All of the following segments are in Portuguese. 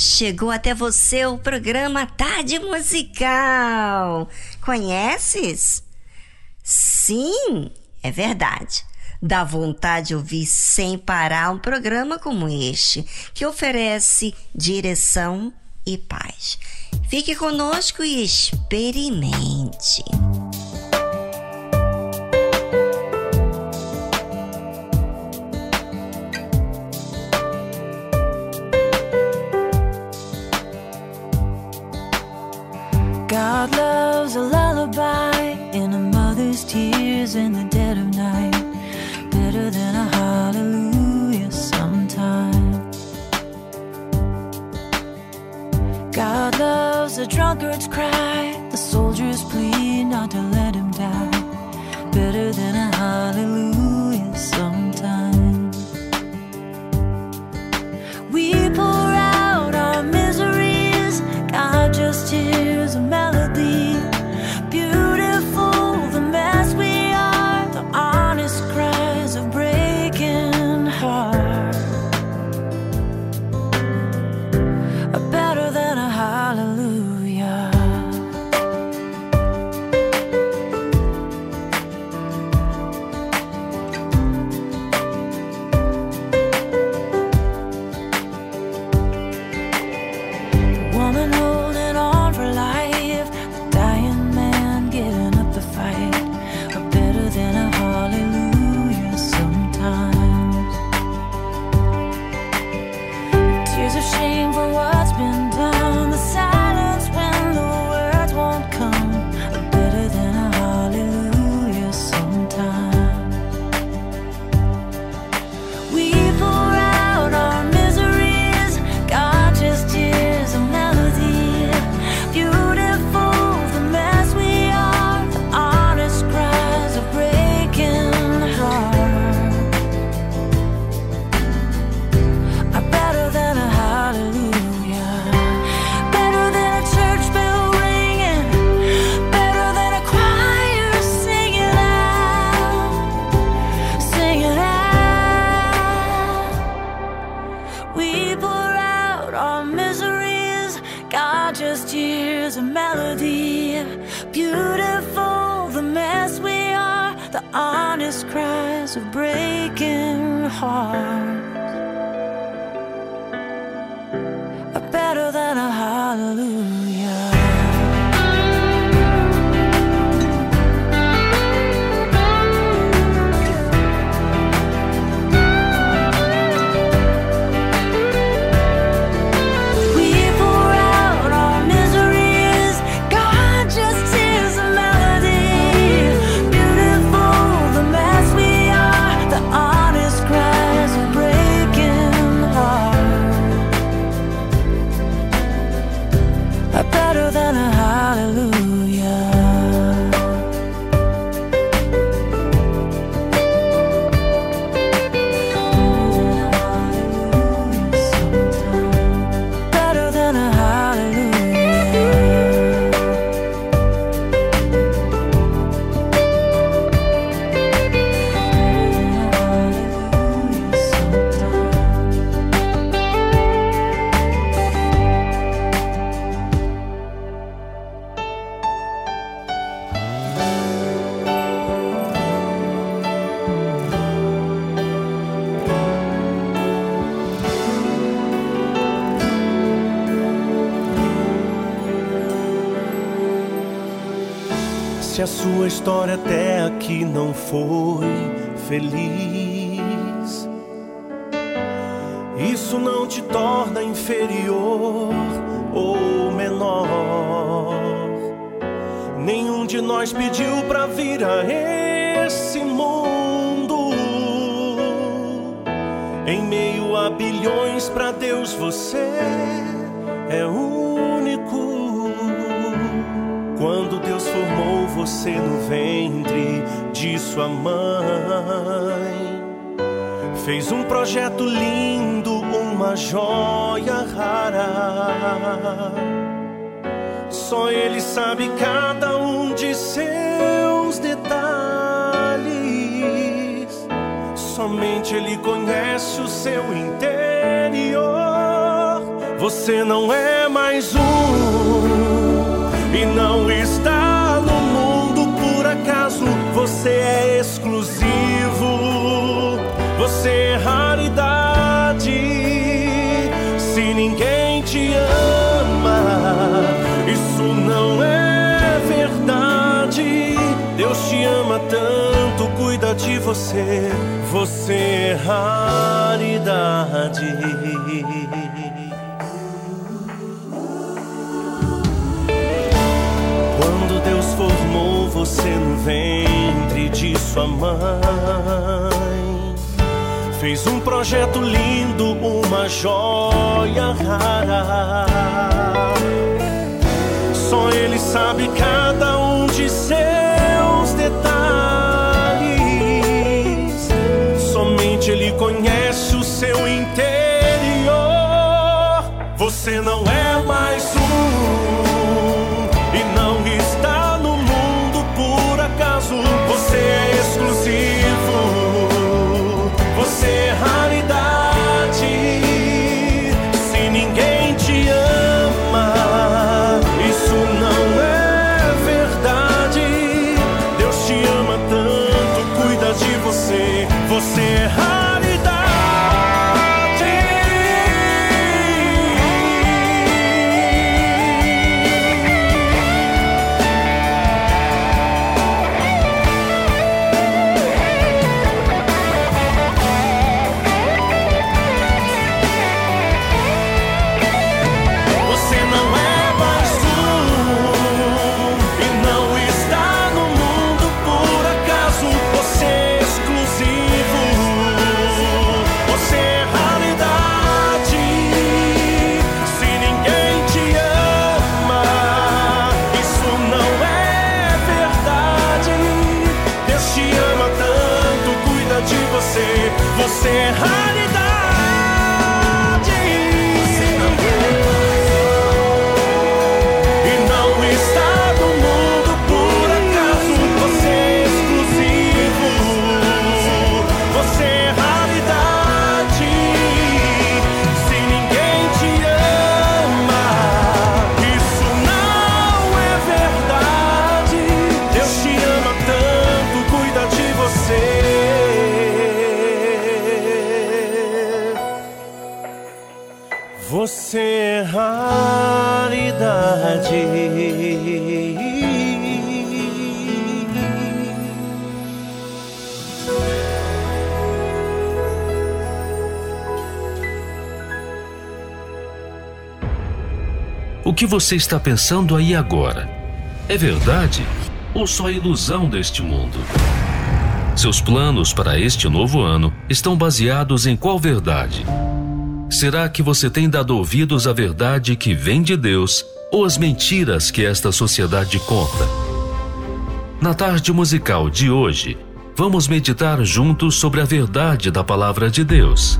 Chegou até você o programa Tarde Musical. Conheces? Sim, é verdade. Dá vontade de ouvir sem parar um programa como este, que oferece direção e paz. Fique conosco e experimente. God loves a lullaby in a mother's tears in the dead of night. Better than a hallelujah sometimes. God loves a drunkard's cry, história até aqui não foi feliz, isso não te torna inferior ou menor. Nenhum de nós pediu pra vir a esse mundo. Em meio a bilhões, pra Deus você é único. Você no ventre de sua mãe, fez um projeto lindo, uma joia rara. Só Ele sabe cada um de seus detalhes. Somente Ele conhece o seu interior. Você não é mais um e não está exclusivo, você é raridade. Se ninguém te ama, isso não é verdade. Deus te ama tanto, cuida de você. Você é raridade. Sua mãe, fez um projeto lindo, uma joia rara. Só Ele sabe cada um de seus detalhes. Somente Ele conhece o seu interior. Você não é que você está pensando aí agora? É verdade ou só ilusão deste mundo? Seus planos para este novo ano estão baseados em qual verdade? Será que você tem dado ouvidos à verdade que vem de Deus ou às mentiras que esta sociedade conta? Na tarde musical de hoje, vamos meditar juntos sobre a verdade da palavra de Deus,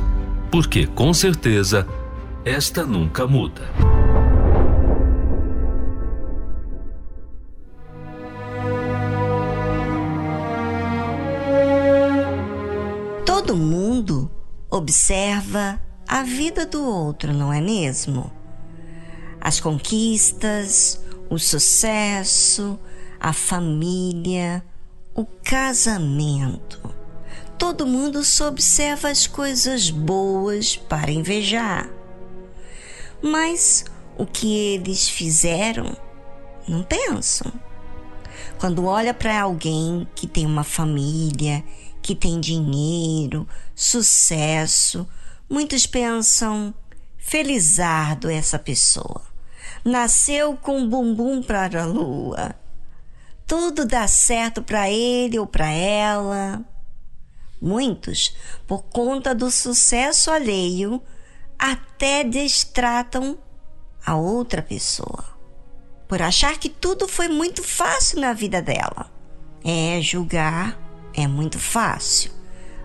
porque com certeza esta nunca muda. Observa a vida do outro, não é mesmo? As conquistas, o sucesso, a família, o casamento. Todo mundo só observa as coisas boas para invejar. Mas o que eles fizeram, não pensam. Quando olha para alguém que tem uma família, que tem dinheiro, sucesso, muitos pensam: felizardo essa pessoa. Nasceu com bumbum para a lua. Tudo dá certo para ele ou para ela. Muitos, por conta do sucesso alheio, até destratam a outra pessoa. Por achar que tudo foi muito fácil na vida dela. É julgar é muito fácil,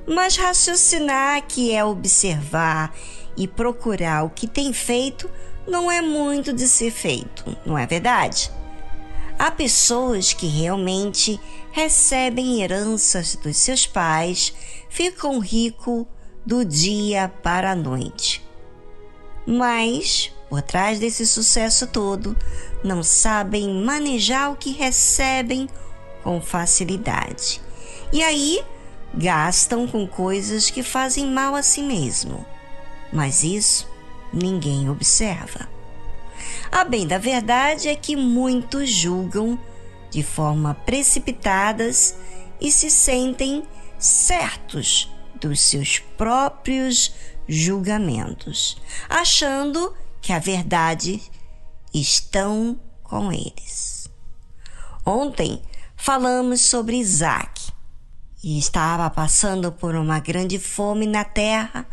mas raciocinar que é observar e procurar o que tem feito não é muito de ser feito, não é verdade? Há pessoas que realmente recebem heranças dos seus pais, ficam ricos do dia para a noite. Mas, por trás desse sucesso todo, não sabem manejar o que recebem com facilidade. E aí gastam com coisas que fazem mal a si mesmo. Mas isso ninguém observa. A bem da verdade é que muitos julgam de forma precipitadas e se sentem certos dos seus próprios julgamentos, achando que a verdade estão com eles. Ontem falamos sobre Isaac e estava passando por uma grande fome na terra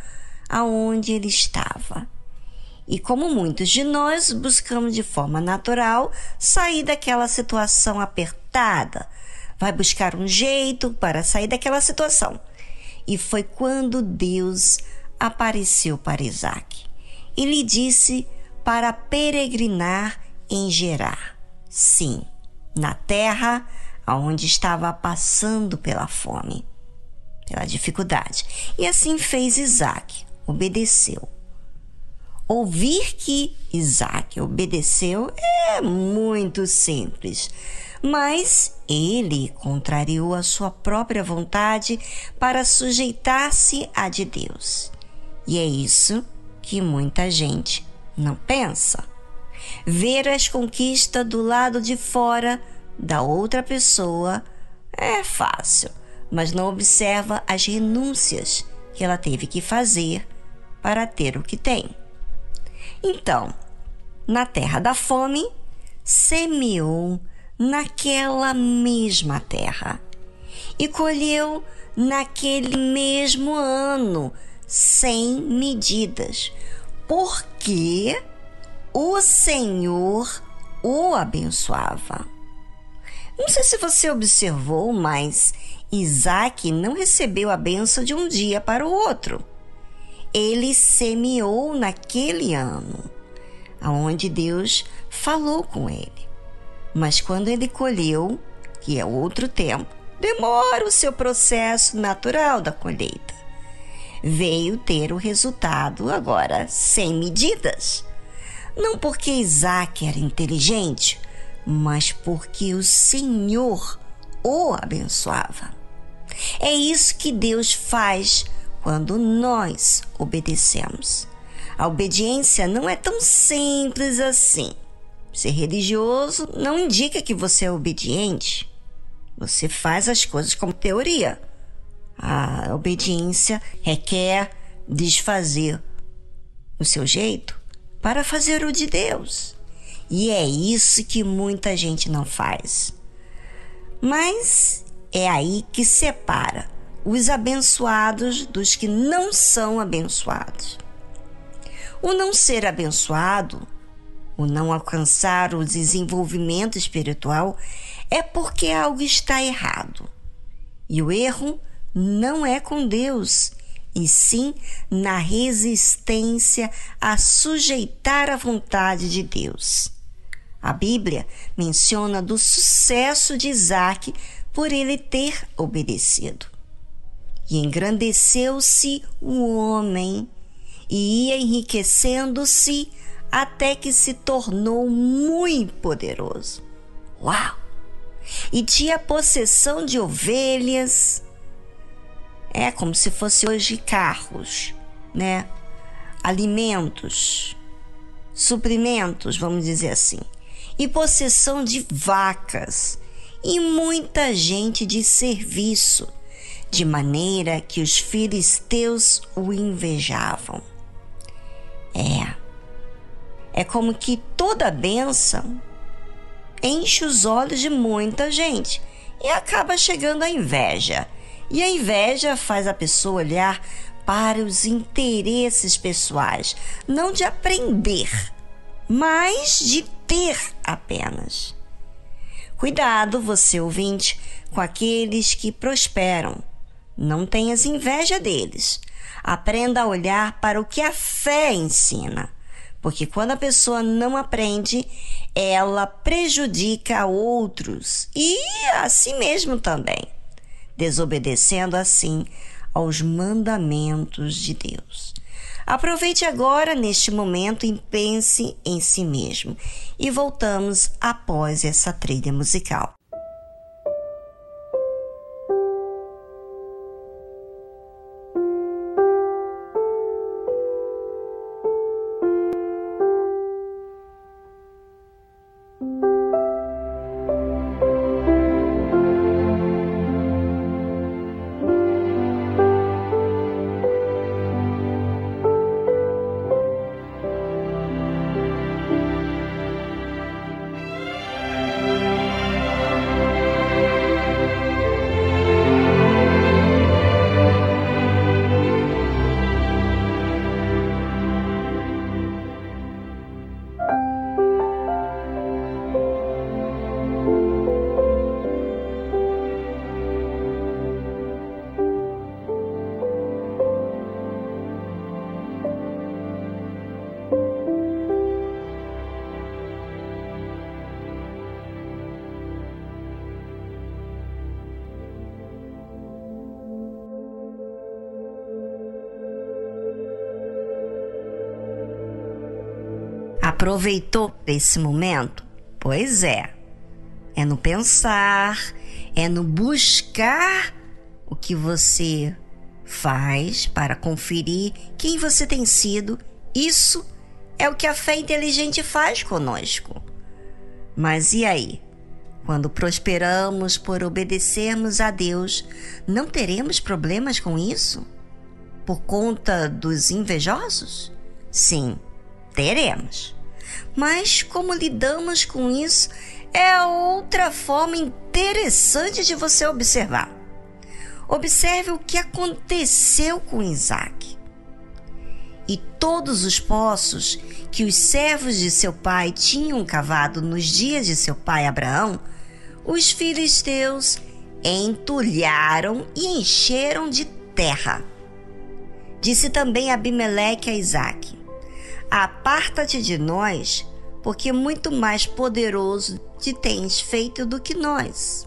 aonde ele estava. E como muitos de nós buscamos de forma natural sair daquela situação apertada, vai buscar um jeito para sair daquela situação. E foi quando Deus apareceu para Isaac e lhe disse para peregrinar em Gerar. Sim, na terra aonde estava passando pela fome, pela dificuldade. E assim fez Isaac, obedeceu. Ouvir que Isaac obedeceu é muito simples, mas ele contrariou a sua própria vontade para sujeitar-se à de Deus. E é isso que muita gente não pensa. Ver as conquistas do lado de fora da outra pessoa é fácil, mas não observa as renúncias que ela teve que fazer para ter o que tem. Então, na terra da fome, semeou naquela mesma terra e colheu naquele mesmo ano, sem medidas, porque o Senhor o abençoava. Não sei se você observou, mas Isaac não recebeu a benção de um dia para o outro. Ele semeou naquele ano, aonde Deus falou com ele. Mas quando ele colheu, que é outro tempo, demora o seu processo natural da colheita. Veio ter o resultado agora sem medidas. Não porque Isaac era inteligente, mas porque o Senhor o abençoava. É isso que Deus faz quando nós obedecemos. A obediência não é tão simples assim. Ser religioso não indica que você é obediente. Você faz as coisas como teoria. A obediência requer desfazer o seu jeito para fazer o de Deus. E é isso que muita gente não faz. Mas é aí que separa os abençoados dos que não são abençoados. O não ser abençoado, o não alcançar o desenvolvimento espiritual, é porque algo está errado. E o erro não é com Deus, e sim na resistência a sujeitar a vontade de Deus. A Bíblia menciona do sucesso de Isaac por ele ter obedecido. E engrandeceu-se o homem e ia enriquecendo-se até que se tornou muito poderoso. Uau! E tinha possessão de ovelhas. É como se fosse hoje carros, né? Alimentos, suprimentos, vamos dizer assim. E possessão de vacas e muita gente de serviço, de maneira que os filisteus o invejavam. É. É como que toda bênção enche os olhos de muita gente e acaba chegando a inveja. E a inveja faz a pessoa olhar para os interesses pessoais, não de aprender, mas de ter apenas. Cuidado, você ouvinte, com aqueles que prosperam. Não tenhas inveja deles. Aprenda a olhar para o que a fé ensina. Porque quando a pessoa não aprende, ela prejudica a outros e a si mesmo também, desobedecendo assim aos mandamentos de Deus. Aproveite agora neste momento e pense em si mesmo. E voltamos após essa trilha musical. Aproveitou esse momento? Pois é. É no pensar, é no buscar o que você faz para conferir quem você tem sido. Isso é o que a fé inteligente faz conosco. Mas e aí? Quando prosperamos por obedecermos a Deus, não teremos problemas com isso? Por conta dos invejosos? Sim, teremos. Mas como lidamos com isso é outra forma interessante de você observar. Observe o que aconteceu com Isaac. E todos os poços que os servos de seu pai tinham cavado nos dias de seu pai Abraão, os filisteus entulharam e encheram de terra. Disse também Abimeleque a Isaque: Aparta-te de nós, porque muito mais poderoso te tens feito do que nós.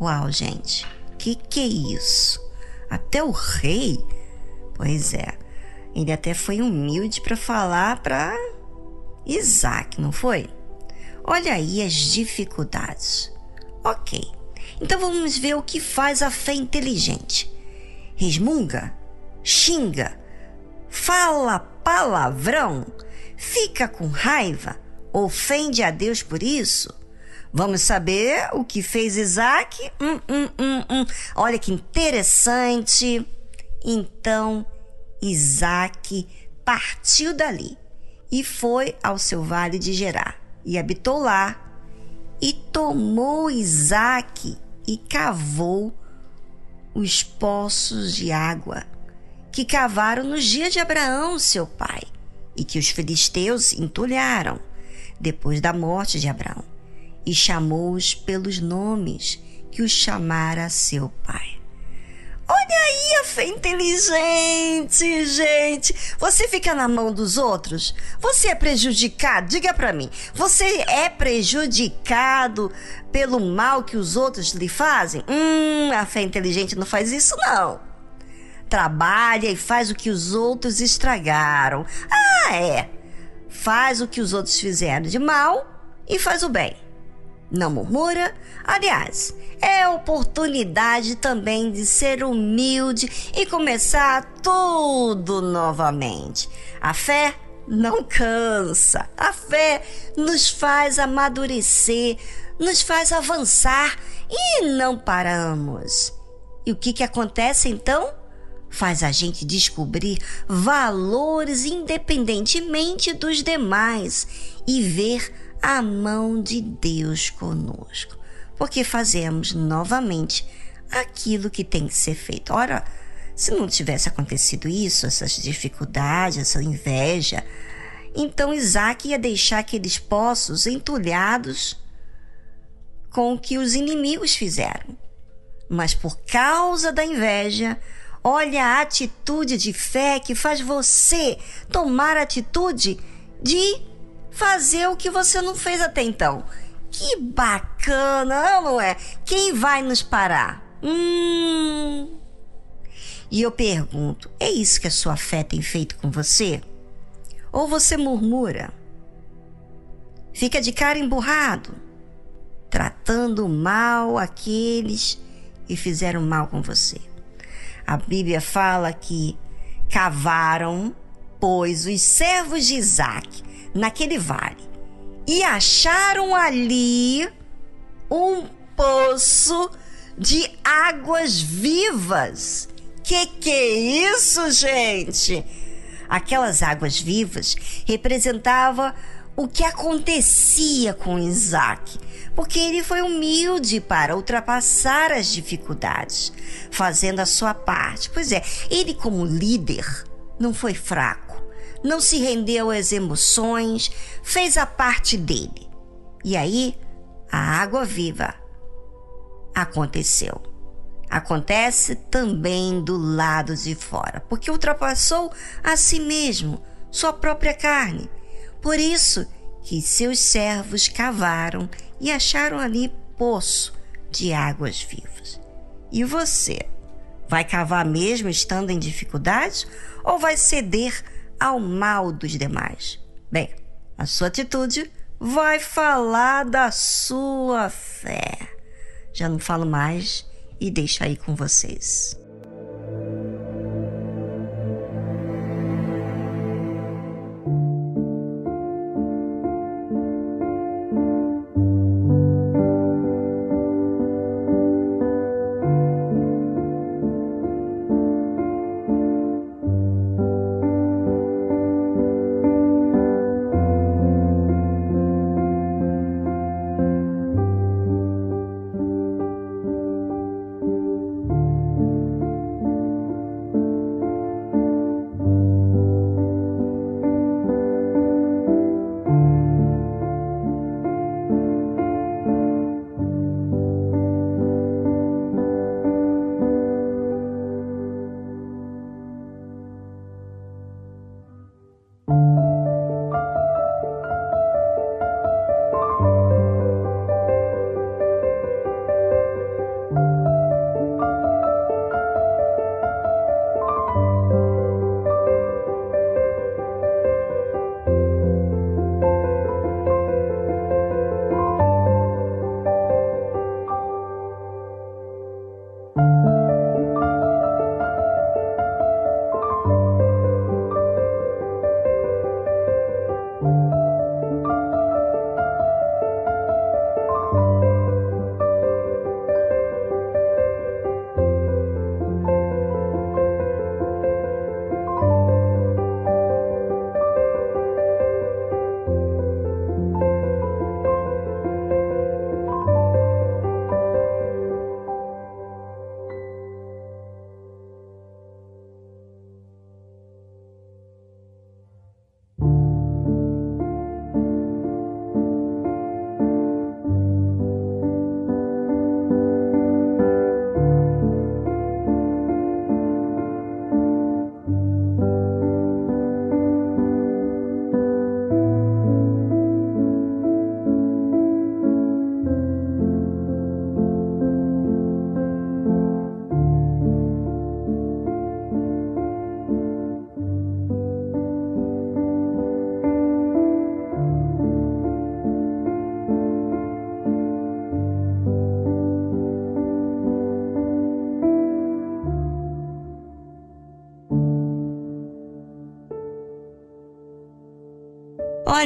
Uau, gente, que que é isso? Até o rei? Pois é, ele até foi humilde para falar para Isaac, não foi? Olha aí as dificuldades. Ok, então vamos ver o que faz a fé inteligente. Resmunga, xinga, fala palavrão, fica com raiva, ofende a Deus por isso? Vamos saber o que fez Isaac? Hum, hum, hum, hum. Olha que interessante. Então, Isaac partiu dali e foi ao seu vale de Gerar e habitou lá. E tomou Isaque e cavou os poços de água que cavaram nos dias de Abraão, seu pai, e que os filisteus entulharam depois da morte de Abraão, e chamou-os pelos nomes que os chamara seu pai. Olha aí a fé inteligente, gente. Você fica na mão dos outros? Você é prejudicado? Diga para mim. Você é prejudicado pelo mal que os outros lhe fazem? Hum, a fé inteligente não faz isso não. Trabalha e faz o que os outros estragaram. Ah, é. Faz o que os outros fizeram de mal e faz o bem não murmura. Aliás, é oportunidade também de ser humilde e começar tudo novamente. A fé não cansa. A fé nos faz amadurecer, nos faz avançar e não paramos. E o que, que acontece então? Faz a gente descobrir valores independentemente dos demais e ver a mão de Deus conosco, porque fazemos novamente aquilo que tem que ser feito. Ora, se não tivesse acontecido isso, essas dificuldades, essa inveja, então Isaac ia deixar aqueles poços entulhados com o que os inimigos fizeram. Mas por causa da inveja, olha a atitude de fé que faz você tomar a atitude de fazer o que você não fez até então. Que bacana, não é? Quem vai nos parar? Hum. E eu pergunto: é isso que a sua fé tem feito com você? Ou você murmura? Fica de cara emburrado, tratando mal aqueles que fizeram mal com você. A Bíblia fala que cavaram, pois, os servos de Isaac naquele vale e acharam ali um poço de águas vivas. Que que é isso, gente? Aquelas águas vivas representava o que acontecia com Isaac, porque ele foi humilde para ultrapassar as dificuldades, fazendo a sua parte. Pois é, ele como líder não foi fraco não se rendeu às emoções, fez a parte dele. E aí, a água viva aconteceu. Acontece também do lado de fora, porque ultrapassou a si mesmo, sua própria carne. Por isso que seus servos cavaram e acharam ali poço de águas vivas. E você? Vai cavar mesmo estando em dificuldades ou vai ceder ao mal dos demais. Bem, a sua atitude vai falar da sua fé. Já não falo mais e deixo aí com vocês.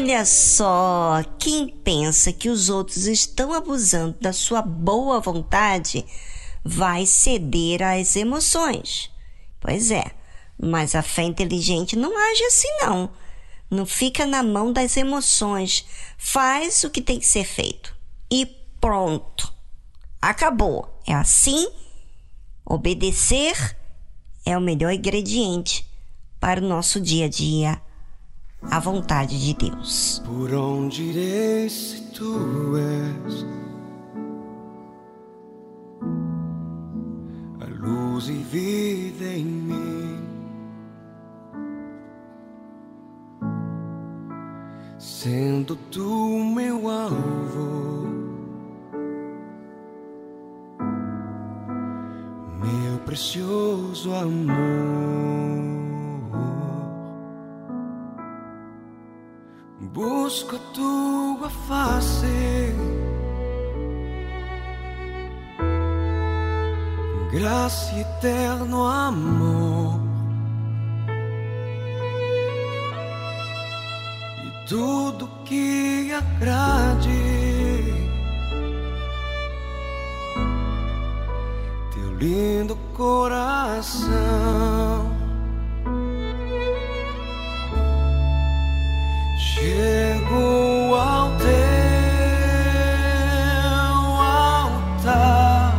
Olha só, quem pensa que os outros estão abusando da sua boa vontade vai ceder às emoções. Pois é, mas a fé inteligente não age assim não. Não fica na mão das emoções. Faz o que tem que ser feito. E pronto. Acabou. É assim. Obedecer é o melhor ingrediente para o nosso dia a dia à vontade de Deus. Por onde irei se tu és a luz e vida em mim? Sendo tu meu alvo, meu precioso amor. Busco a tua face, graça eterno amor, e tudo que agrade. Teu lindo coração. Chego ao teu altar,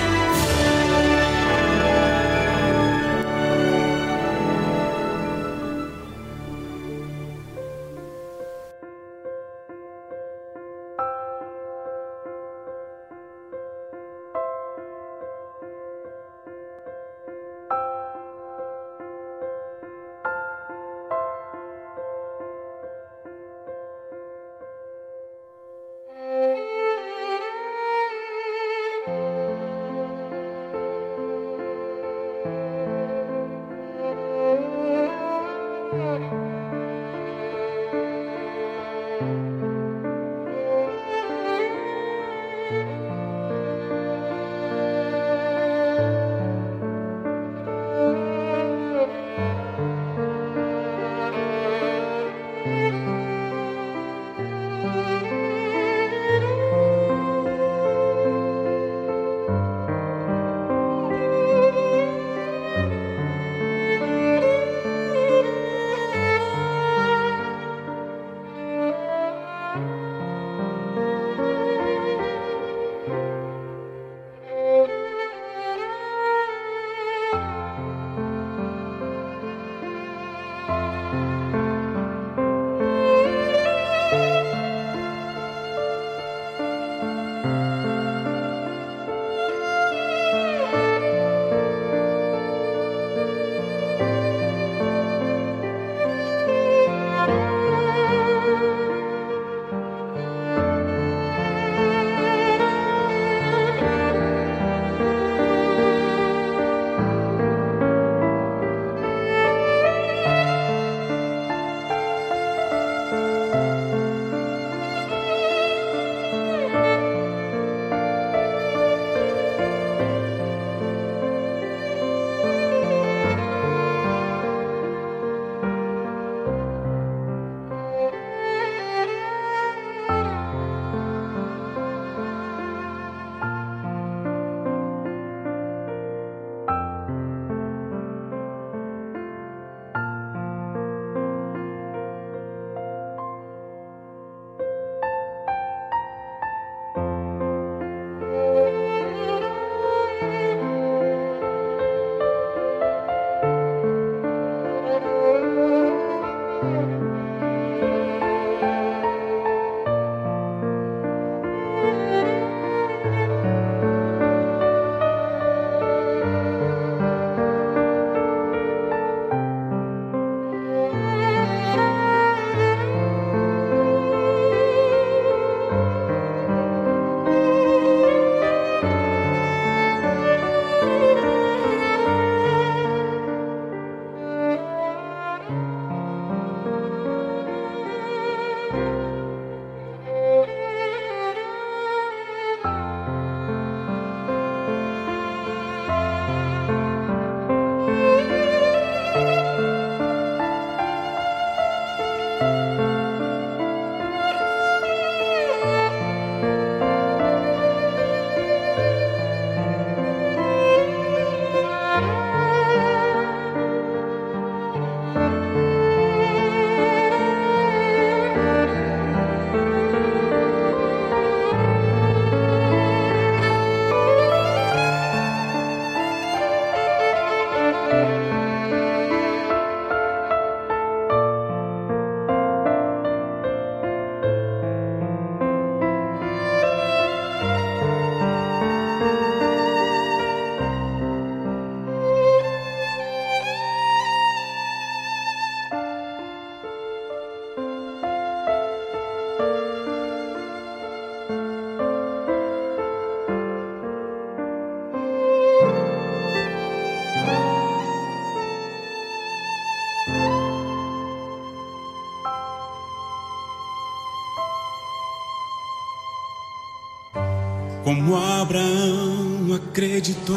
Como Abraão acreditou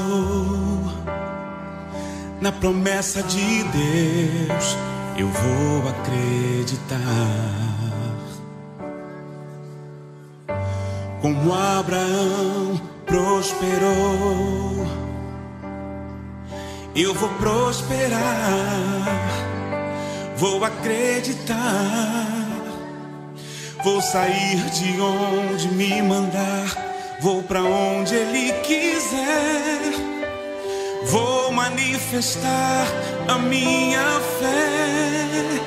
na promessa de Deus, eu vou acreditar. Como Abraão prosperou, eu vou prosperar, vou acreditar. Vou sair de onde me mandar Vou para onde Ele quiser. Vou manifestar a minha fé.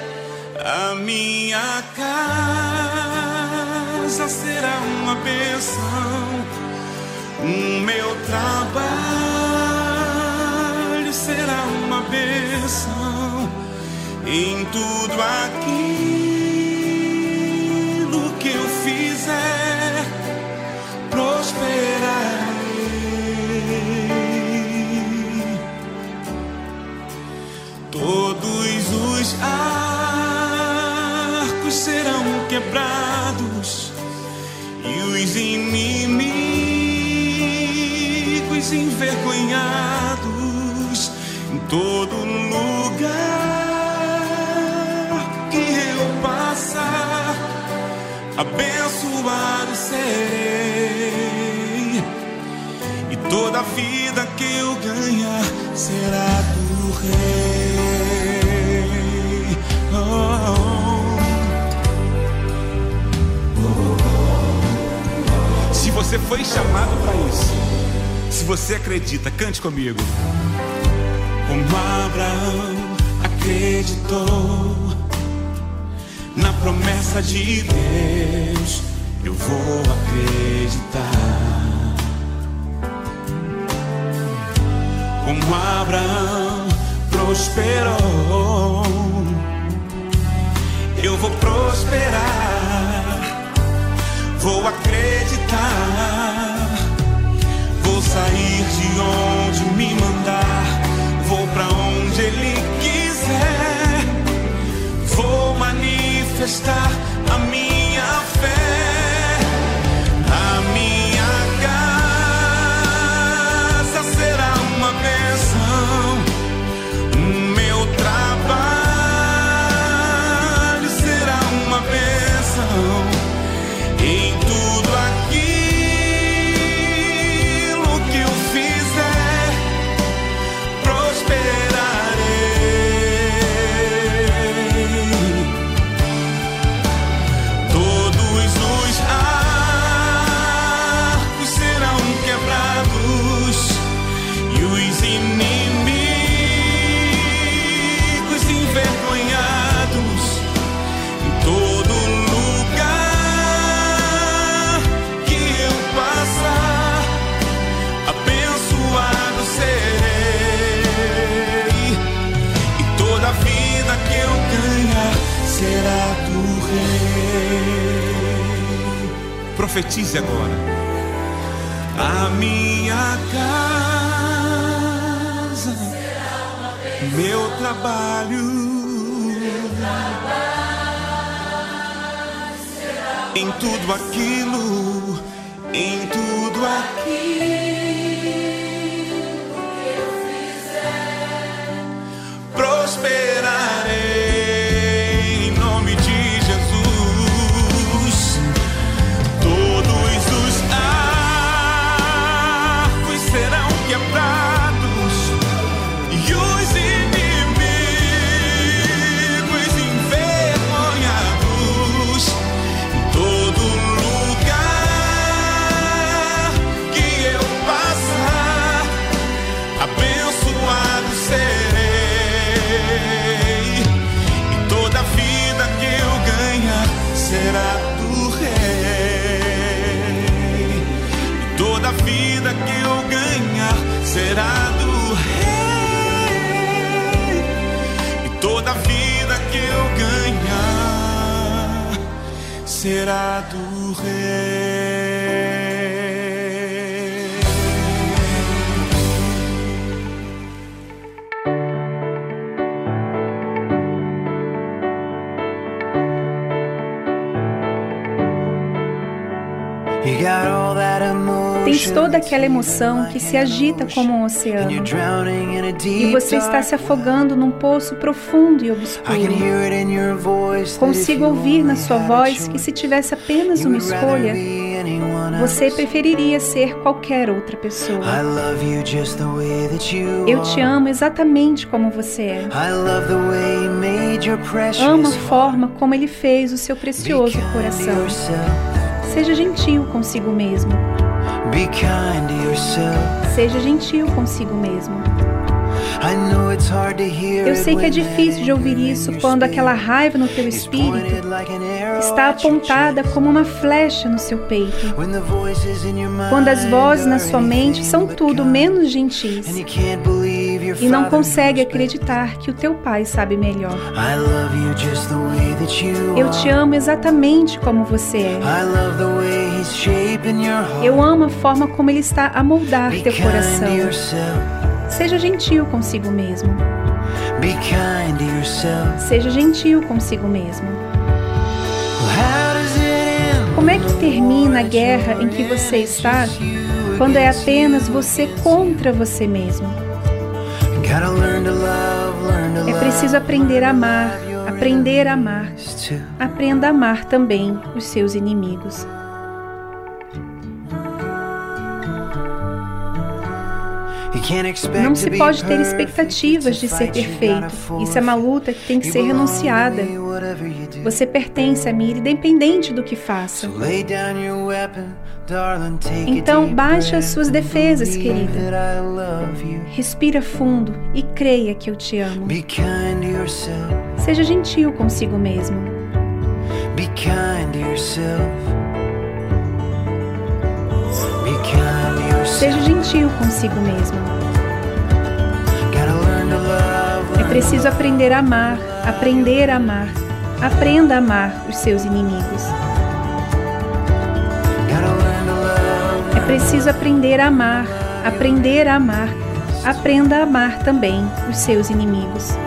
A minha casa será uma bênção. O meu trabalho será uma bênção. Em tudo aquilo arcos serão quebrados e os inimigos envergonhados em todo lugar que eu passar. Abençoado serei Toda vida que eu ganhar será do rei. Você foi chamado para isso, se você acredita, cante comigo. Como Abraão acreditou na promessa de Deus, eu vou acreditar. como Abraão prosperou. Eu vou prosperar, vou acreditar, vou sair de onde me mandar, vou para onde Ele quiser, vou manifestar a minha profetize agora. A minha casa, meu trabalho. Em tudo aquilo, em tudo aquilo será toda aquela emoção que se agita como um oceano. E você está se afogando num poço profundo e obscuro. Consigo ouvir na sua voz que se tivesse apenas uma escolha, você preferiria ser qualquer outra pessoa. Eu te amo exatamente como você é. Amo a forma como ele fez o seu precioso coração. Seja gentil consigo mesmo. Seja gentil consigo mesmo. Eu sei que é difícil de ouvir isso quando aquela raiva no teu espírito está apontada como uma flecha no seu peito. Quando as vozes na sua mente são tudo menos gentis e não consegue acreditar que o teu pai sabe melhor. Eu te amo exatamente como você é. Eu amo a forma como ele está a moldar teu coração. Seja gentil consigo mesmo. Seja gentil consigo mesmo. Como é que termina a guerra em que você está quando é apenas você contra você mesmo? É preciso aprender a amar, aprender a amar. Aprenda a amar também os seus inimigos. Não se pode ter expectativas de ser perfeito. Isso é uma luta que tem que ser renunciada. Você pertence a mim, independente do que faça. Então, baixe as suas defesas, querida. Respira fundo e creia que eu te amo. Seja gentil consigo mesmo. Be kind to yourself. Seja gentil consigo mesmo. É preciso aprender a amar, aprender a amar. Aprenda a amar os seus inimigos. É preciso aprender a amar, aprender a amar. Aprenda a amar também os seus inimigos.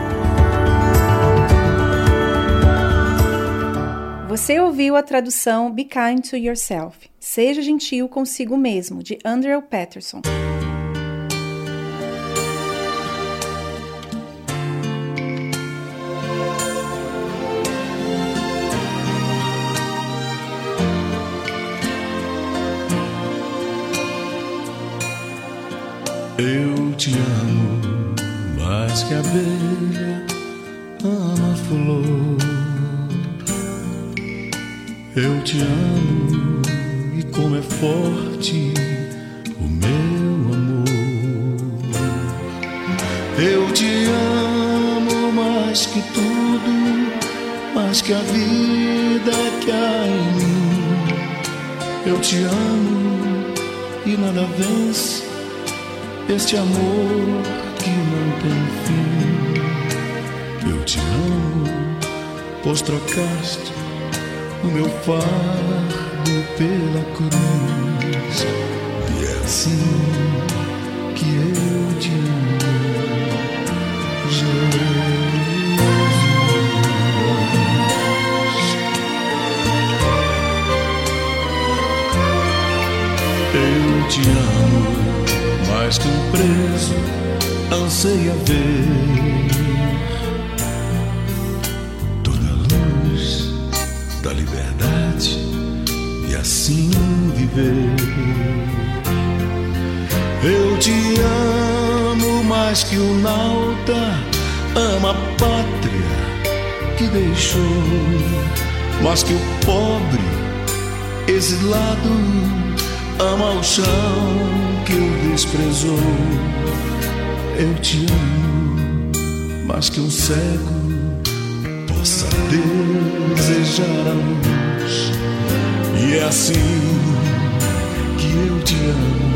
Você ouviu a tradução Be Kind to Yourself. Seja gentil consigo mesmo, de Andrew Patterson. Eu te amo mais que a abelha ama a flor. Eu te amo e como é forte o meu amor. Eu te amo mais que tudo, mais que a vida que há em mim. Eu te amo e nada vence este amor que não tem fim. Eu te amo, pois trocaste o meu fardo pela cruz. E é assim que eu te amo, Jesus. Eu te amo que um preso anseia ver assim viver. Eu te amo mais que o nauta ama a pátria que deixou, mais que o pobre exilado ama o chão que o desprezou. Eu te amo mais que um cego possa desejar a luz. E é assim que eu te amo,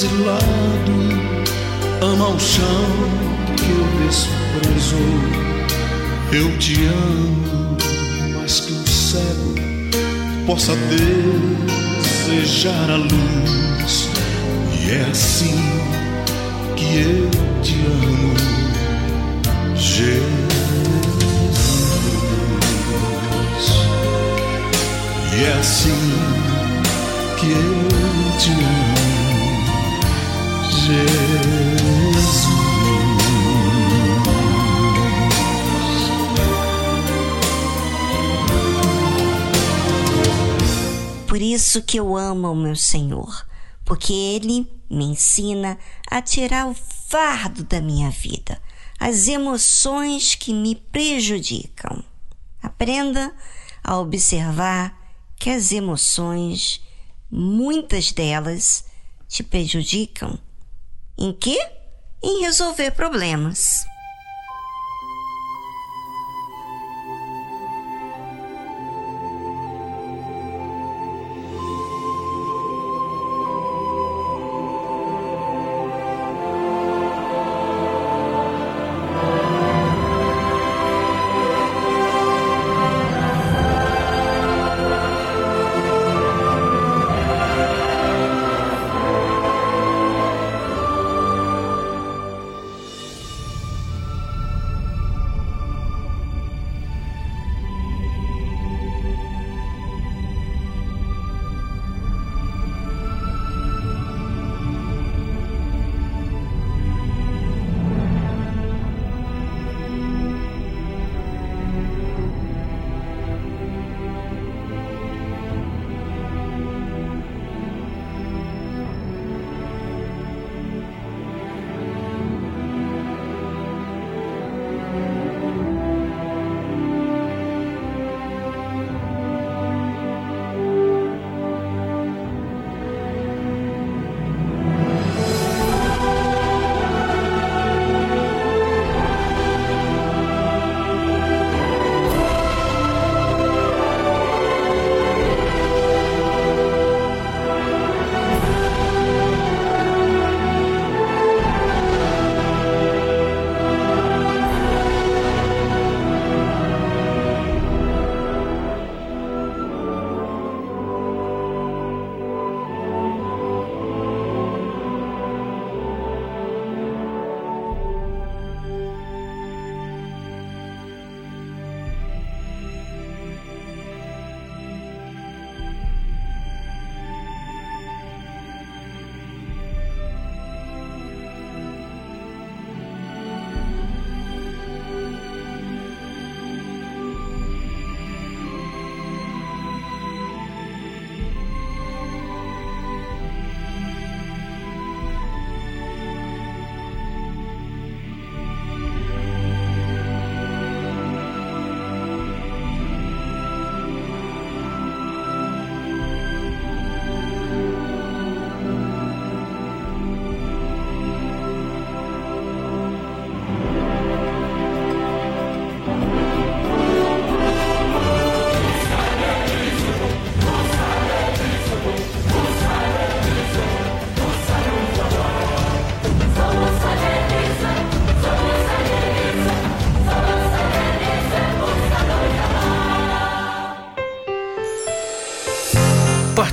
exilado ama o chão que o desprezou. Eu te amo mais que o cego possa desejar a luz. E é assim que eu te amo, Jesus. E é assim isso que eu amo o meu Senhor, porque Ele me ensina a tirar o fardo da minha vida, as emoções que me prejudicam. Aprenda a observar que as emoções, muitas delas, te prejudicam. Em que? Em resolver problemas.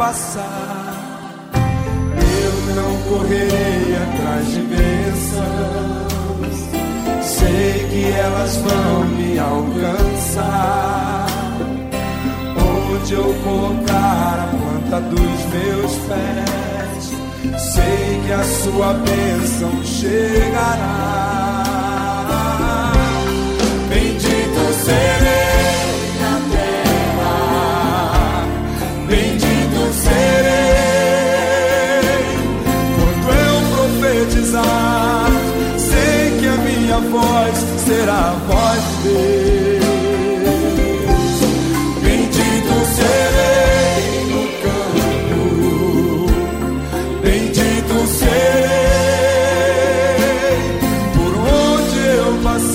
Passar. Eu não correrei atrás de bênçãos, sei que elas vão me alcançar onde eu colocar a planta dos meus pés, sei que a sua bênção chegará.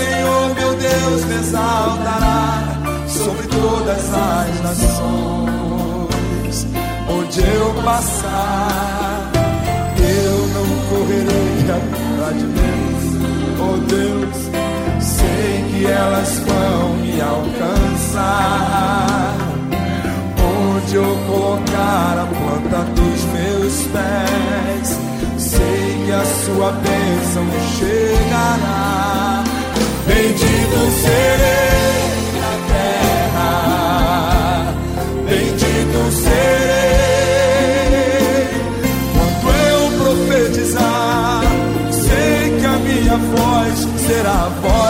Senhor meu Deus me exaltará sobre todas as nações. Onde eu passar, eu não correrei atrás de Deus, oh Deus, sei que elas vão me alcançar onde eu colocar a planta dos meus pés, sei que a sua bênção chegará. Bendito serei na terra, bendito serei quando eu profetizar. Sei que a minha voz será a voz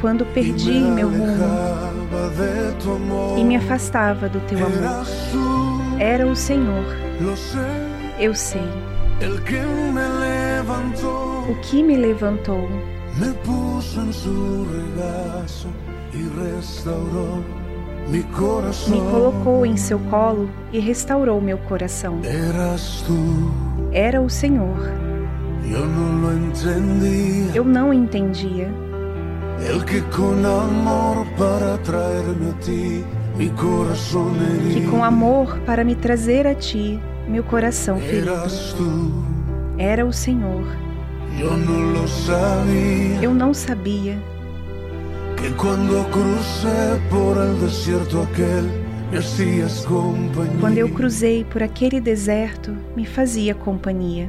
Quando perdi meu rumo e me afastava do teu amor. Era o Senhor. Eu sei o que me levantou, Me colocou em seu colo e restaurou meu coração. Era o Senhor. Eu não entendia. Que con amor para traerme a ti, mi corazón que com amor para me trazer a ti, meu coração ferido. Era o Senhor. Eu não sabia Que cuando crucé por el desierto aquel, me quando eu cruzei por aquele deserto, me fazia companhia.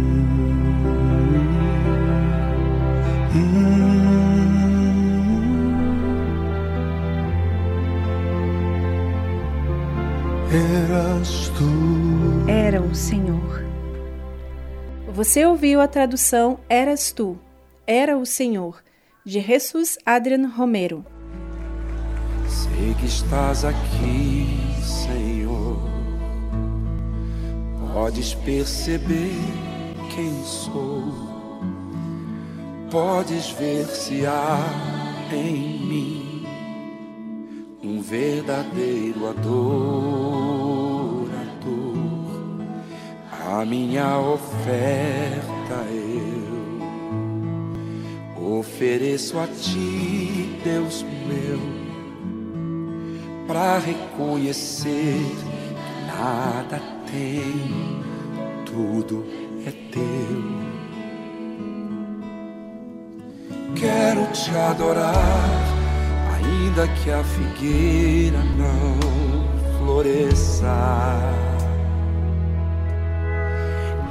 Era o Senhor. Você ouviu a tradução Eras tu, Era o Senhor, de Jesus Adrian Romero. Sei que estás aqui, Senhor. Podes perceber quem sou. Podes ver se há em mim um verdadeiro adorador. A minha oferta eu ofereço a ti, Deus meu para reconhecer que nada tem, tudo é teu. Quero te adorar, ainda que a figueira não floresça.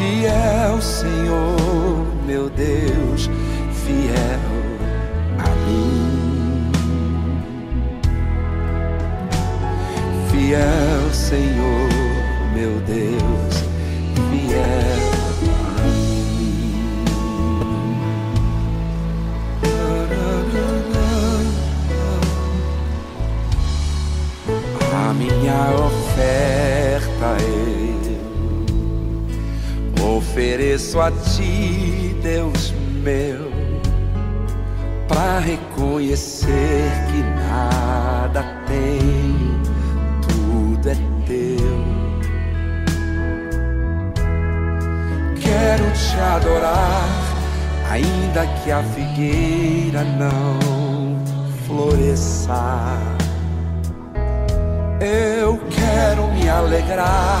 Fiel, Senhor, meu Deus, fiel a mim. Fiel, Senhor, meu Deus, fiel a mim. A minha oferta eu ofereço a ti, Deus meu, para reconhecer que nada tem, tudo é teu. Quero te adorar, ainda que a figueira não floresça. Eu quero me alegrar,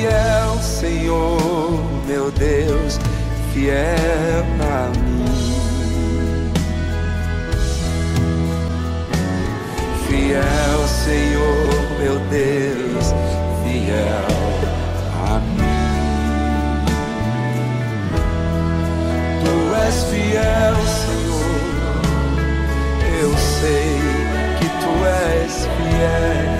Fiel, Senhor, meu Deus, fiel a mim. Fiel, Senhor, meu Deus, fiel a mim. Tu és fiel, Senhor. Eu sei que tu és fiel.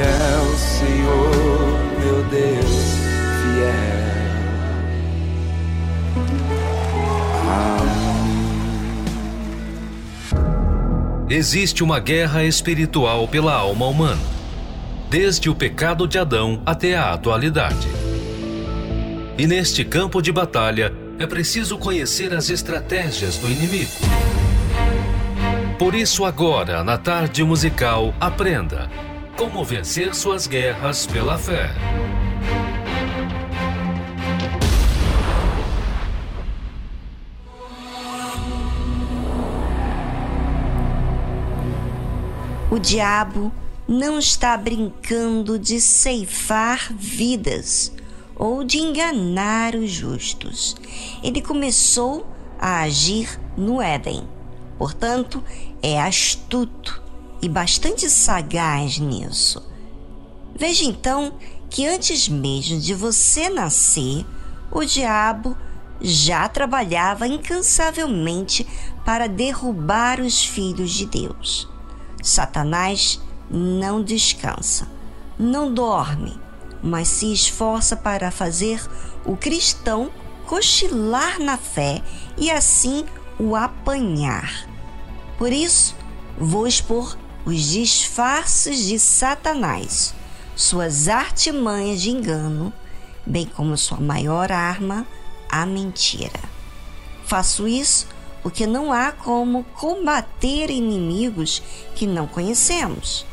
Fiel, Senhor, meu Deus, fiel a mim. Existe uma guerra espiritual pela alma humana, desde o pecado de Adão até a atualidade. E neste campo de batalha é preciso conhecer as estratégias do inimigo. Por isso, agora, na tarde musical, aprenda como vencer suas guerras pela fé. O diabo não está brincando de ceifar vidas ou de enganar os justos. Ele começou a agir no Éden. Portanto, é astuto e bastante sagaz nisso. Veja então que antes mesmo de você nascer, o diabo já trabalhava incansavelmente para derrubar os filhos de Deus. Satanás não descansa, não dorme, mas se esforça para fazer o cristão cochilar na fé e assim o apanhar. Por isso, vou expor os disfarces de Satanás, suas artimanhas de engano, bem como sua maior arma, a mentira. Faço isso porque não há como combater inimigos que não conhecemos.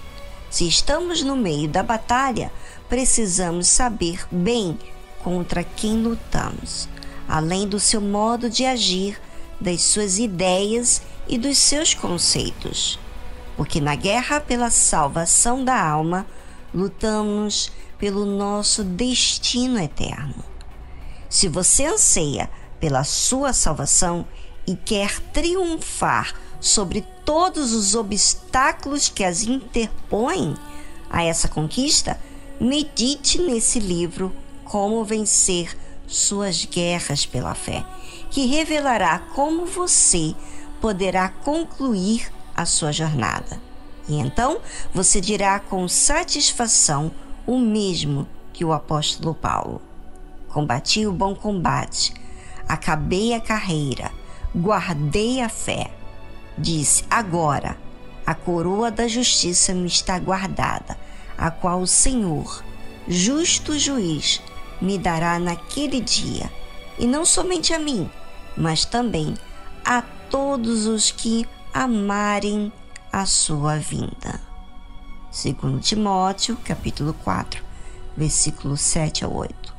Se estamos no meio da batalha, precisamos saber bem contra quem lutamos, além do seu modo de agir, das suas ideias e dos seus conceitos. Porque na guerra pela salvação da alma, lutamos pelo nosso destino eterno. Se você anseia pela sua salvação e quer triunfar sobre todos os obstáculos que as interpõem a essa conquista, medite nesse livro Como Vencer Suas Guerras pela Fé, que revelará como você poderá concluir a sua jornada. E então você dirá com satisfação o mesmo que o apóstolo Paulo: Combati o bom combate, acabei a carreira, guardei a fé. Disse: Agora a coroa da justiça me está guardada, a qual o Senhor, justo juiz, me dará naquele dia, e não somente a mim, mas também a todos os que amarem a sua vinda. Segundo Timóteo, capítulo 4, versículos 7 a 8.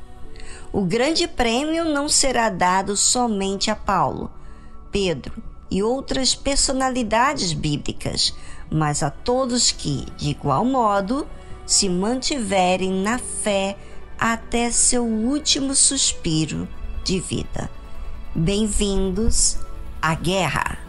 O grande prêmio não será dado somente a Paulo, Pedro e outras personalidades bíblicas, mas a todos que, de igual modo, se mantiverem na fé até seu último suspiro de vida. Bem-vindos à guerra.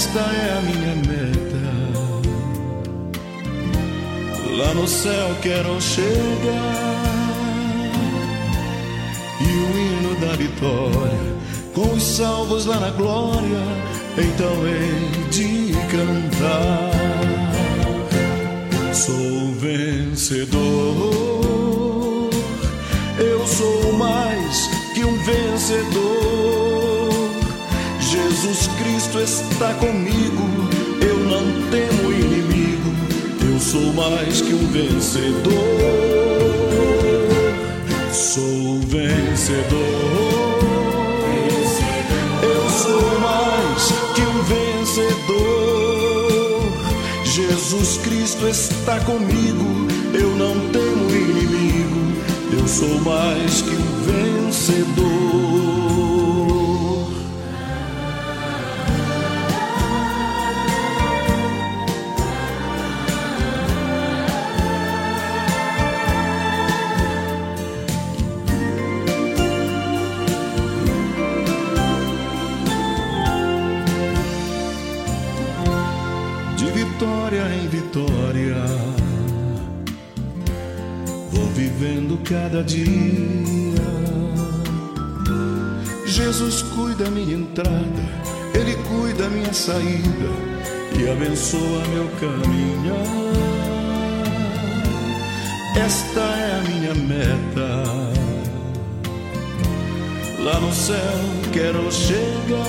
Esta é a minha meta. Lá no céu quero chegar e o hino da vitória com os salvos lá na glória. Então hei de cantar. Sou vencedor. Eu sou mais que um vencedor. Jesus Cristo está comigo. Eu não temo inimigo. Eu sou mais que um vencedor. Sou vencedor. Eu sou mais que um vencedor. Jesus Cristo está comigo. Eu não temo inimigo. Eu sou mais que um vencedor. Caminhar. Esta é a minha meta. Lá no céu quero chegar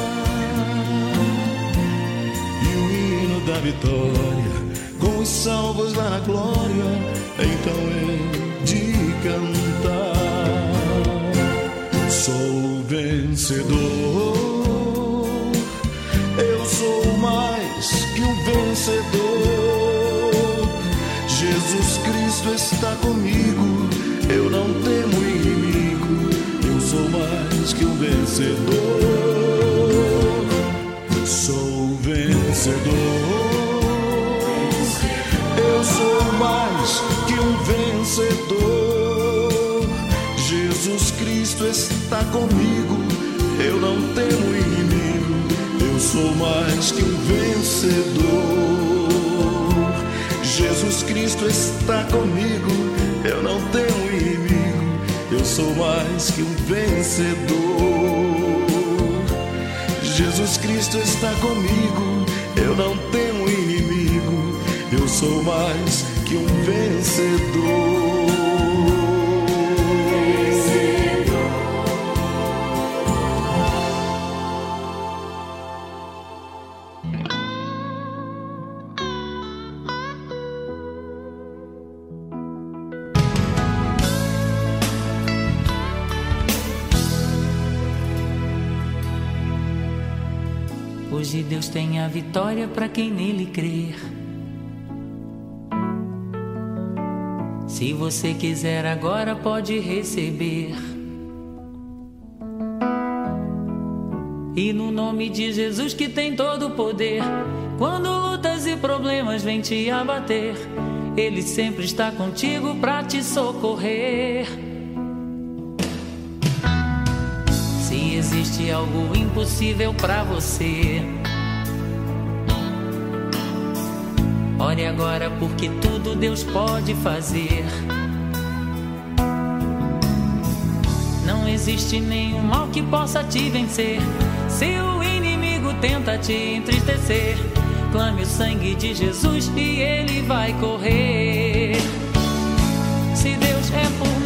e o hino da vitória com os salvos lá na glória. Então hei de cantar. Sou vencedor. Eu sou mais que um vencedor. Jesus Cristo está comigo. Eu não temo inimigo. Eu sou mais que um vencedor. Sou vencedor. Eu sou mais que um vencedor. Jesus Cristo está comigo. Eu não temo inimigo. Eu sou mais que um vencedor. Cristo está comigo. Eu não temo inimigo. Eu sou mais que um vencedor. Jesus Cristo está comigo, eu não temo inimigo, eu sou mais que um vencedor. Tem a vitória para quem nele crer. Se você quiser agora pode receber. E no nome de Jesus que tem todo o poder, quando lutas e problemas vêm te abater, ele sempre está contigo para te socorrer. Se existe algo impossível para você, ore agora porque tudo Deus pode fazer. Não existe nenhum mal que possa te vencer. Se o inimigo tenta te entristecer, clame o sangue de Jesus e ele vai correr. Se Deus é por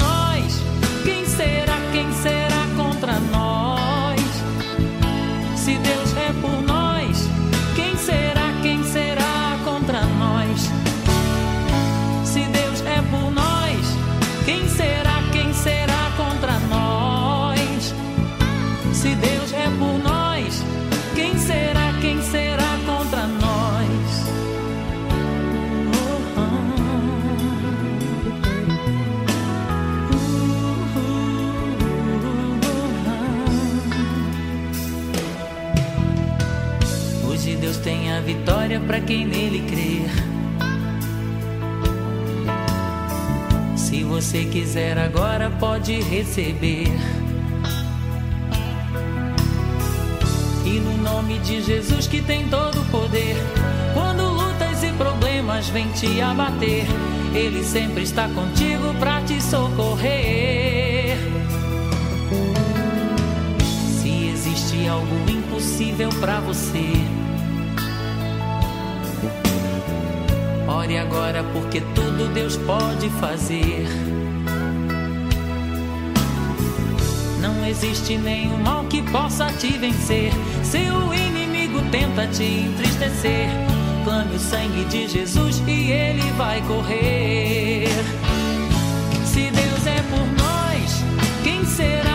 vitória para quem nele crer. Se você quiser agora, pode receber. E no nome de Jesus que tem todo o poder, quando lutas e problemas vêm te abater, Ele sempre está contigo para te socorrer. Se existe algo impossível para você, ore agora porque tudo Deus pode fazer. Não existe nenhum mal que possa te vencer. Se o inimigo tenta te entristecer, clame o sangue de Jesus e ele vai correr. Se Deus é por nós, quem será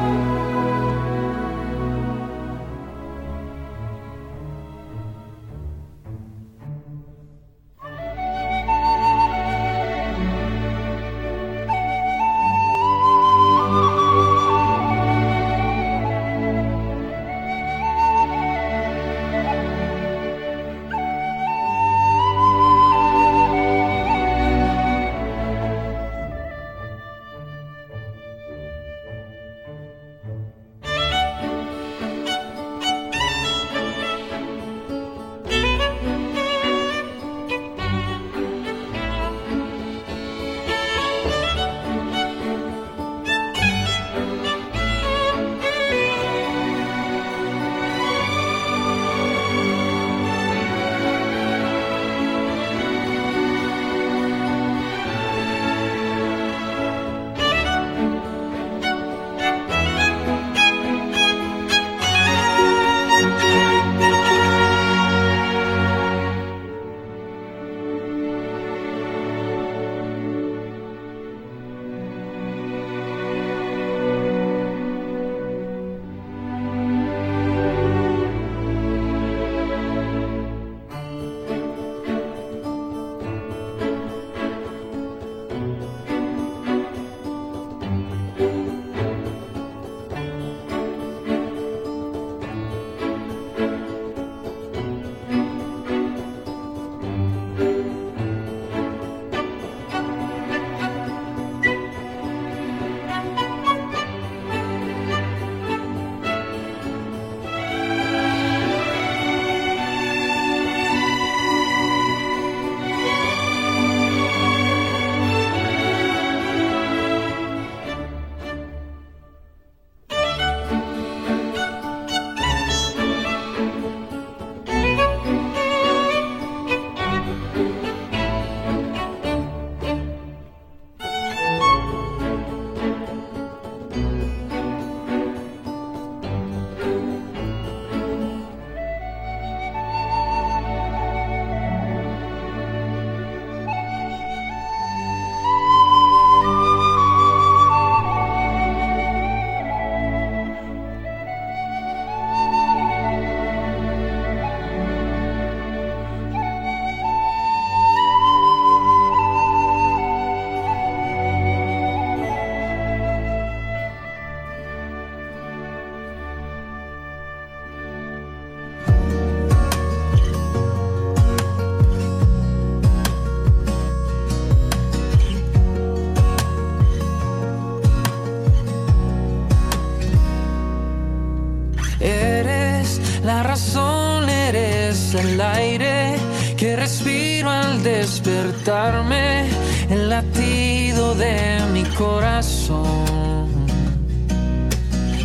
despertarme el latido de mi corazón.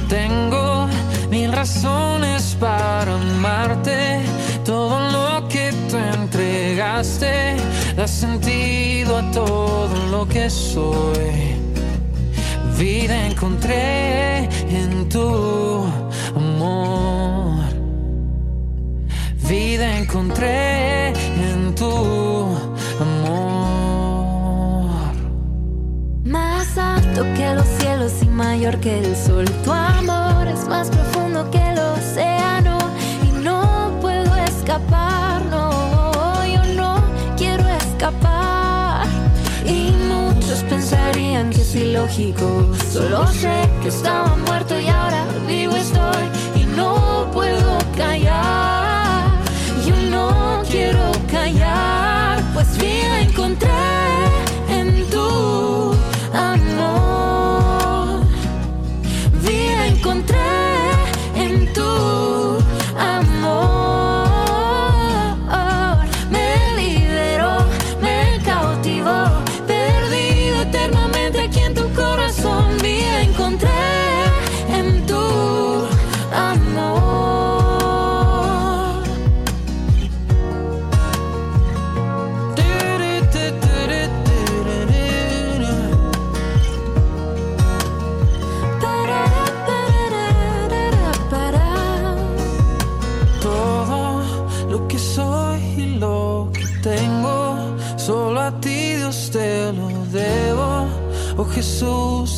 Tengo mil razones para amarte, todo lo que tú entregaste da sentido a todo lo que soy. México. Solo sé que estamos.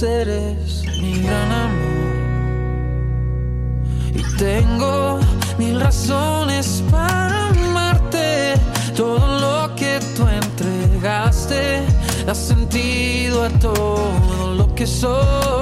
eres mi gran amor. Y tengo mil razones para amarte. Todo lo que tú entregaste da sentido a todo lo que soy.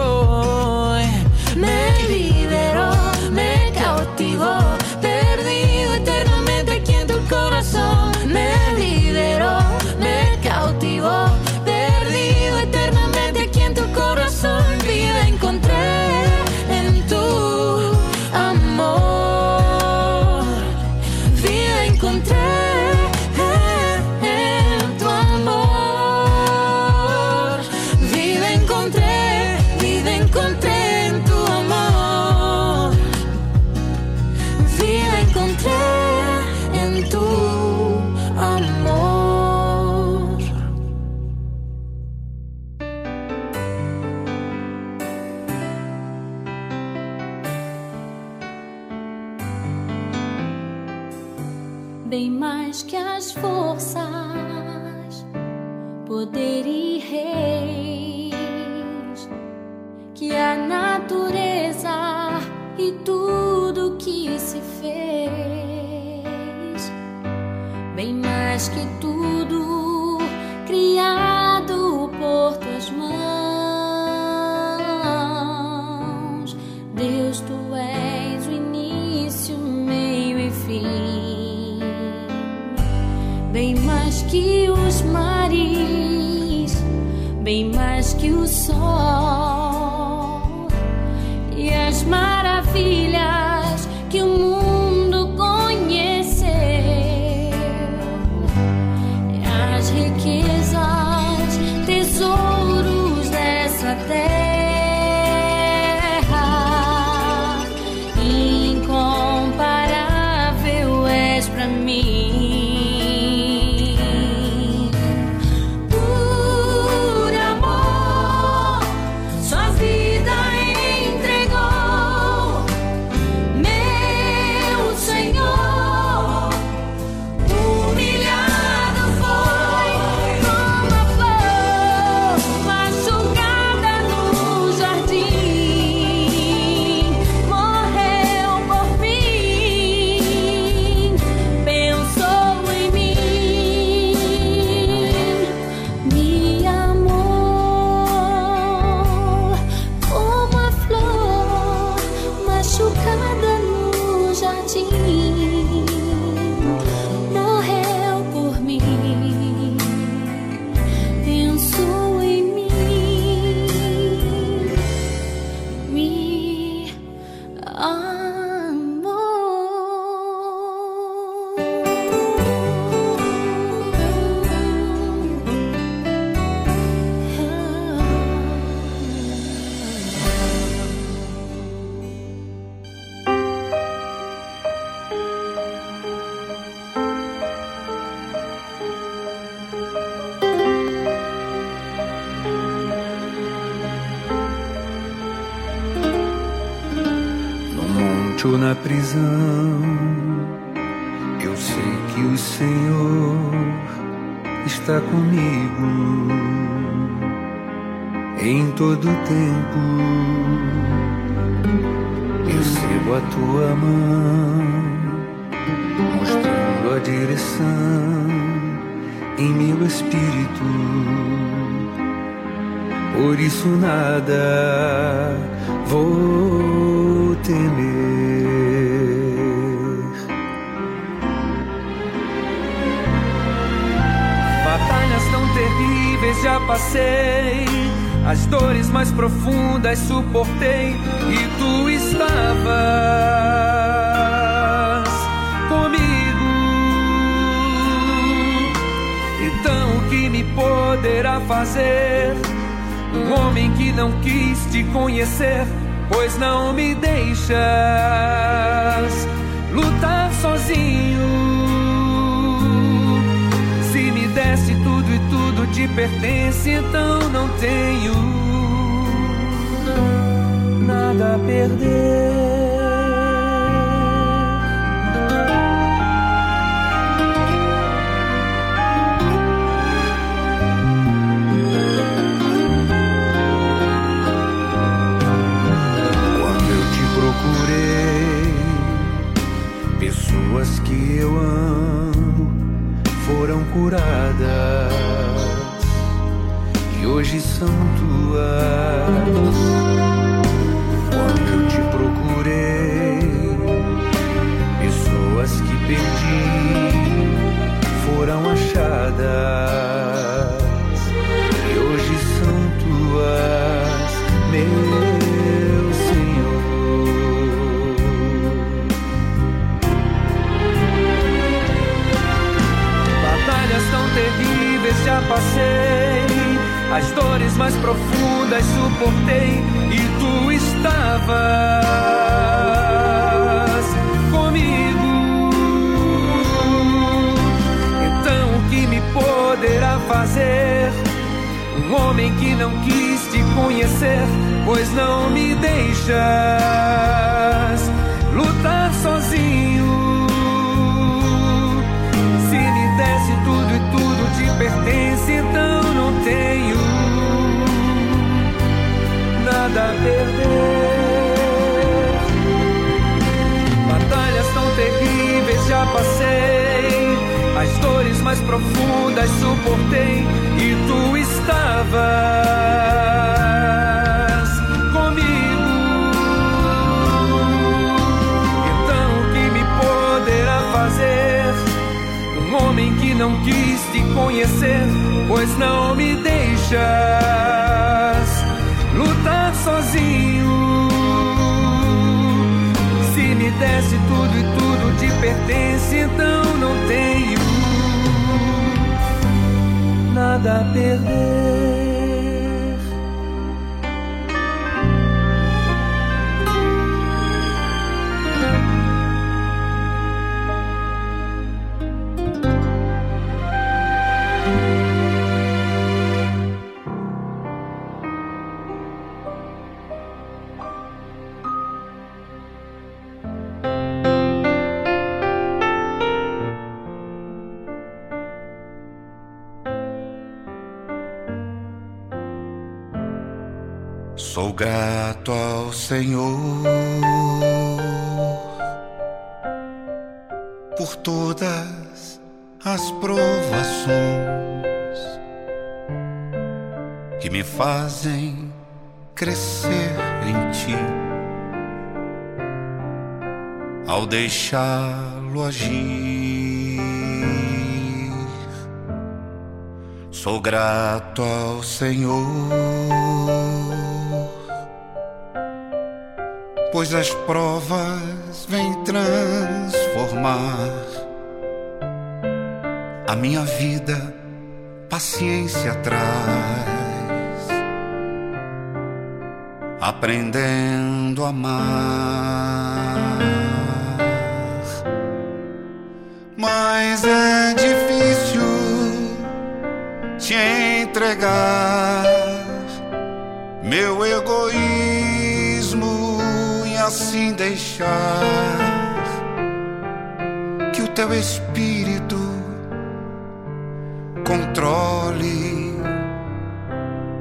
Controle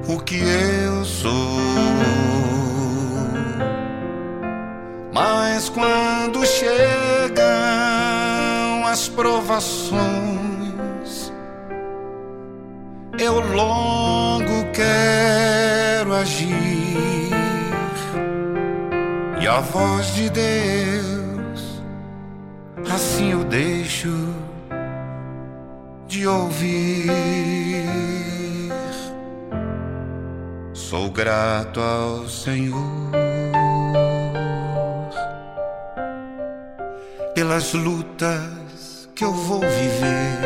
o que eu sou. Mas quando chegam as provações, eu logo quero agir e a voz de Deus assim eu deixo de ouvir. Sou grato ao Senhor pelas lutas que eu vou viver.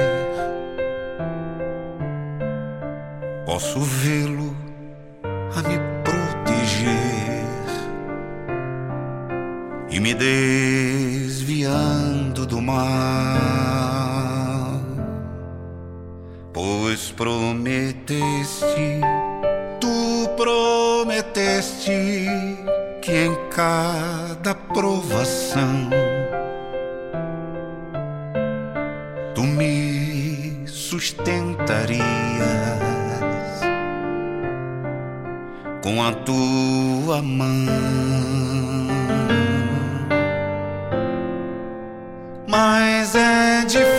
Posso vê-lo a me proteger e me desviando do mal, pois prometeste, tu prometeste que em cada provação tu me sustentarias com a tua mão. Mas é difícil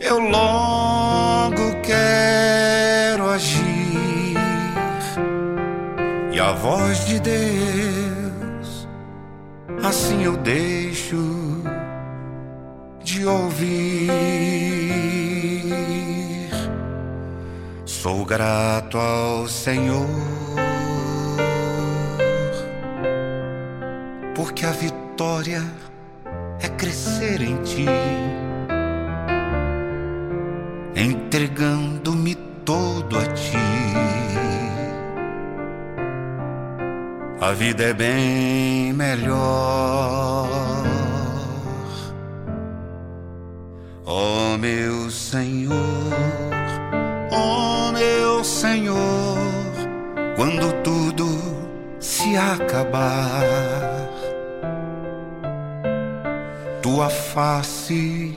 eu logo quero agir e a voz de Deus assim eu deixo de ouvir. Sou grato ao Senhor, porque a vitória é crescer em ti, entregando-me todo a ti. A vida é bem melhor. Ó oh, meu Senhor, ó oh, meu Senhor, quando tudo se acabar, tua face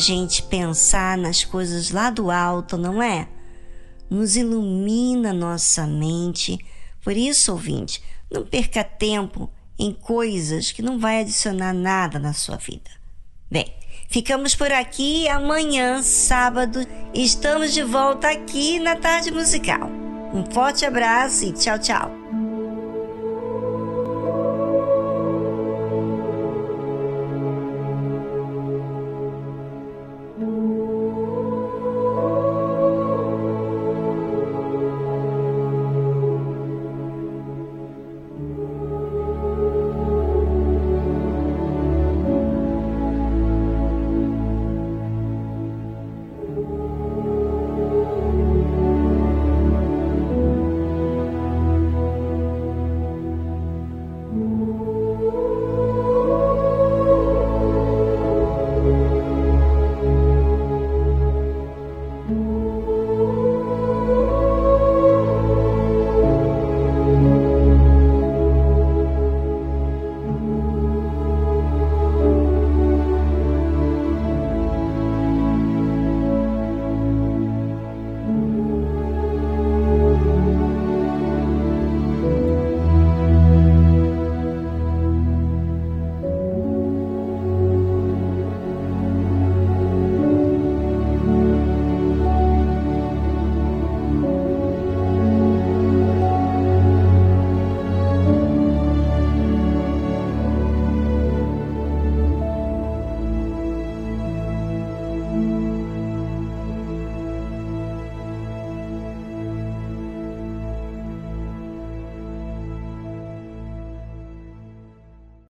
gente pensar nas coisas lá do alto, não é? Nos ilumina nossa mente. Por isso, ouvinte, não perca tempo em coisas que não vai adicionar nada na sua vida. Bem, ficamos por aqui. Amanhã, sábado, estamos de volta aqui na Tarde Musical. Um forte abraço e tchau, tchau.